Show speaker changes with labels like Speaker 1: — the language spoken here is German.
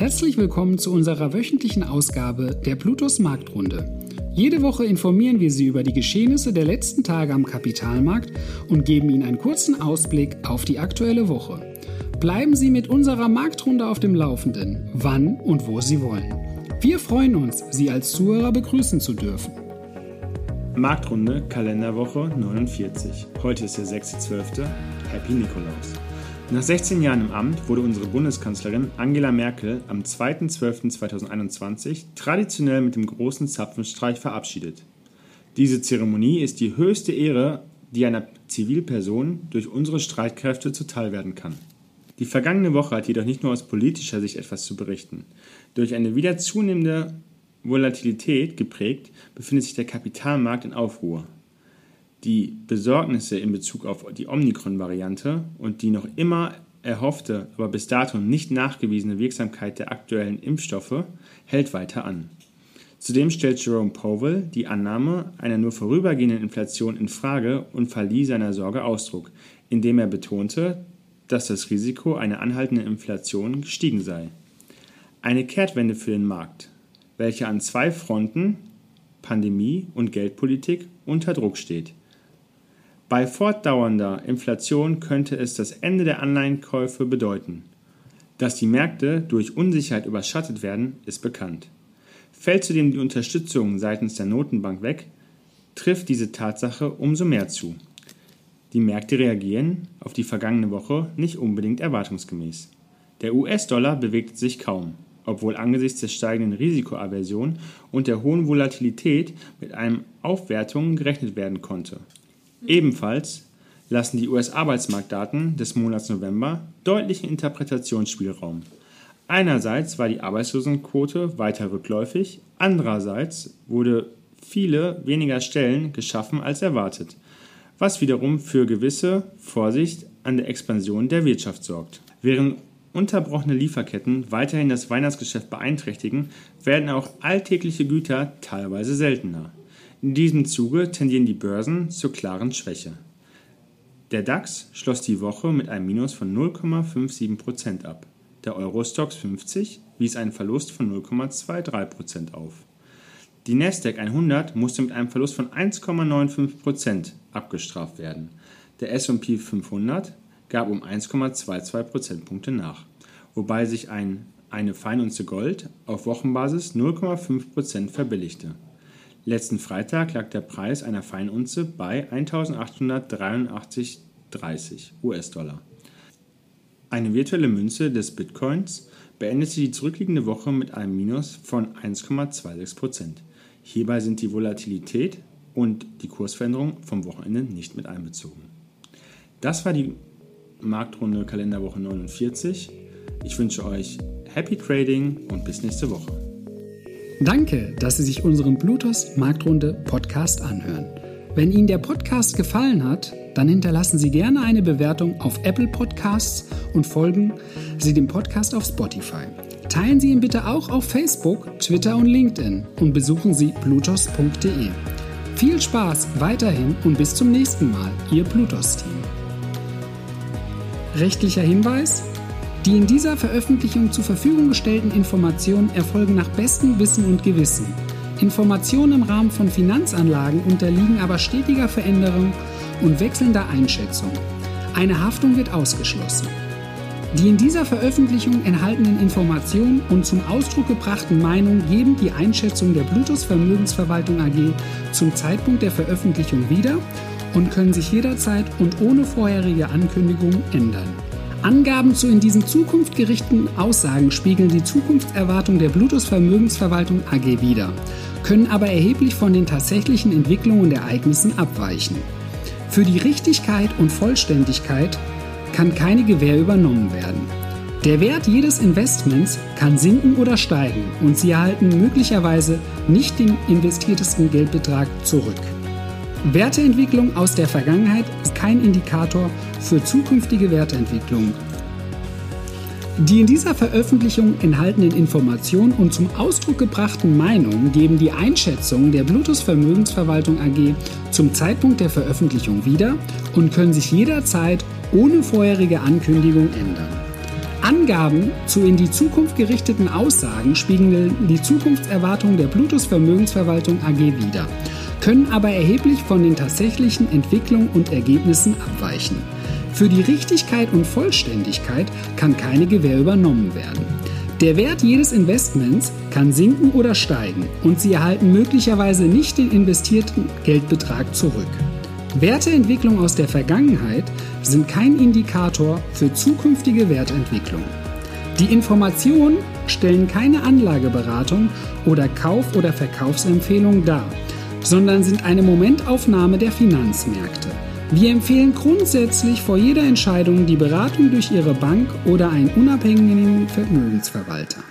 Speaker 1: Herzlich willkommen zu unserer wöchentlichen Ausgabe der Plutos Marktrunde. Jede Woche informieren wir Sie über die Geschehnisse der letzten Tage am Kapitalmarkt und geben Ihnen einen kurzen Ausblick auf die aktuelle Woche. Bleiben Sie mit unserer Marktrunde auf dem Laufenden, wann und wo Sie wollen. Wir freuen uns, Sie als Zuhörer begrüßen zu dürfen.
Speaker 2: Marktrunde, Kalenderwoche 49. Heute ist der 6.12. Happy Nikolaus. Nach 16 Jahren im Amt wurde unsere Bundeskanzlerin Angela Merkel am 2.12.2021 traditionell mit dem großen Zapfenstreich verabschiedet. Diese Zeremonie ist die höchste Ehre, die einer Zivilperson durch unsere Streitkräfte zuteil werden kann. Die vergangene Woche hat jedoch nicht nur aus politischer Sicht etwas zu berichten. Durch eine wieder zunehmende Volatilität geprägt befindet sich der Kapitalmarkt in Aufruhr. Die Besorgnisse in Bezug auf die Omikron-Variante und die noch immer erhoffte, aber bis dato nicht nachgewiesene Wirksamkeit der aktuellen Impfstoffe hält weiter an. Zudem stellt Jerome Powell die Annahme einer nur vorübergehenden Inflation in Frage und verlieh seiner Sorge Ausdruck, indem er betonte, dass das Risiko einer anhaltenden Inflation gestiegen sei. Eine Kehrtwende für den Markt, welche an zwei Fronten Pandemie und Geldpolitik unter Druck steht. Bei fortdauernder Inflation könnte es das Ende der Anleihenkäufe bedeuten. Dass die Märkte durch Unsicherheit überschattet werden, ist bekannt. Fällt zudem die Unterstützung seitens der Notenbank weg, trifft diese Tatsache umso mehr zu. Die Märkte reagieren auf die vergangene Woche nicht unbedingt erwartungsgemäß. Der US-Dollar bewegt sich kaum, obwohl angesichts der steigenden Risikoaversion und der hohen Volatilität mit einer Aufwertung gerechnet werden konnte. Ebenfalls lassen die US-Arbeitsmarktdaten des Monats November deutlichen Interpretationsspielraum. Einerseits war die Arbeitslosenquote weiter rückläufig, andererseits wurde viele weniger Stellen geschaffen als erwartet, was wiederum für gewisse Vorsicht an der Expansion der Wirtschaft sorgt. Während unterbrochene Lieferketten weiterhin das Weihnachtsgeschäft beeinträchtigen, werden auch alltägliche Güter teilweise seltener. In diesem Zuge tendieren die Börsen zur klaren Schwäche. Der DAX schloss die Woche mit einem Minus von 0,57% ab. Der Eurostox 50 wies einen Verlust von 0,23% auf. Die Nasdaq 100 musste mit einem Verlust von 1,95% abgestraft werden. Der S&P 500 gab um 1,22 Prozentpunkte nach, wobei sich ein, eine Feinunze Gold auf Wochenbasis 0,5% verbilligte. Letzten Freitag lag der Preis einer Feinunze bei 1883,30 US-Dollar. Eine virtuelle Münze des Bitcoins beendete die zurückliegende Woche mit einem Minus von 1,26%. Hierbei sind die Volatilität und die Kursveränderung vom Wochenende nicht mit einbezogen. Das war die Marktrunde Kalenderwoche 49. Ich wünsche euch Happy Trading und bis nächste Woche.
Speaker 1: Danke, dass Sie sich unseren Bluetooth Marktrunde Podcast anhören. Wenn Ihnen der Podcast gefallen hat, dann hinterlassen Sie gerne eine Bewertung auf Apple Podcasts und folgen Sie dem Podcast auf Spotify. Teilen Sie ihn bitte auch auf Facebook, Twitter und LinkedIn und besuchen Sie blutos.de. Viel Spaß weiterhin und bis zum nächsten Mal, Ihr Blutos-Team. Rechtlicher Hinweis? Die in dieser Veröffentlichung zur Verfügung gestellten Informationen erfolgen nach bestem Wissen und Gewissen. Informationen im Rahmen von Finanzanlagen unterliegen aber stetiger Veränderung und wechselnder Einschätzung. Eine Haftung wird ausgeschlossen. Die in dieser Veröffentlichung enthaltenen Informationen und zum Ausdruck gebrachten Meinungen geben die Einschätzung der Bluetooth Vermögensverwaltung AG zum Zeitpunkt der Veröffentlichung wieder und können sich jederzeit und ohne vorherige Ankündigung ändern. Angaben zu in diesen Zukunft gerichteten Aussagen spiegeln die Zukunftserwartung der Bluetooth Vermögensverwaltung AG wider, können aber erheblich von den tatsächlichen Entwicklungen und Ereignissen abweichen. Für die Richtigkeit und Vollständigkeit kann keine Gewähr übernommen werden. Der Wert jedes Investments kann sinken oder steigen und Sie erhalten möglicherweise nicht den investiertesten Geldbetrag zurück. Werteentwicklung aus der Vergangenheit ist kein Indikator für zukünftige Werteentwicklung. Die in dieser Veröffentlichung enthaltenen Informationen und zum Ausdruck gebrachten Meinungen geben die Einschätzung der Bluetooth Vermögensverwaltung AG zum Zeitpunkt der Veröffentlichung wieder und können sich jederzeit ohne vorherige Ankündigung ändern. Angaben zu in die Zukunft gerichteten Aussagen spiegeln die Zukunftserwartungen der Plutus Vermögensverwaltung AG wider, können aber erheblich von den tatsächlichen Entwicklungen und Ergebnissen abweichen. Für die Richtigkeit und Vollständigkeit kann keine Gewähr übernommen werden. Der Wert jedes Investments kann sinken oder steigen und Sie erhalten möglicherweise nicht den investierten Geldbetrag zurück. Werteentwicklung aus der Vergangenheit sind kein Indikator für zukünftige Wertentwicklung. Die Informationen stellen keine Anlageberatung oder Kauf- oder Verkaufsempfehlung dar, sondern sind eine Momentaufnahme der Finanzmärkte. Wir empfehlen grundsätzlich vor jeder Entscheidung die Beratung durch Ihre Bank oder einen unabhängigen Vermögensverwalter.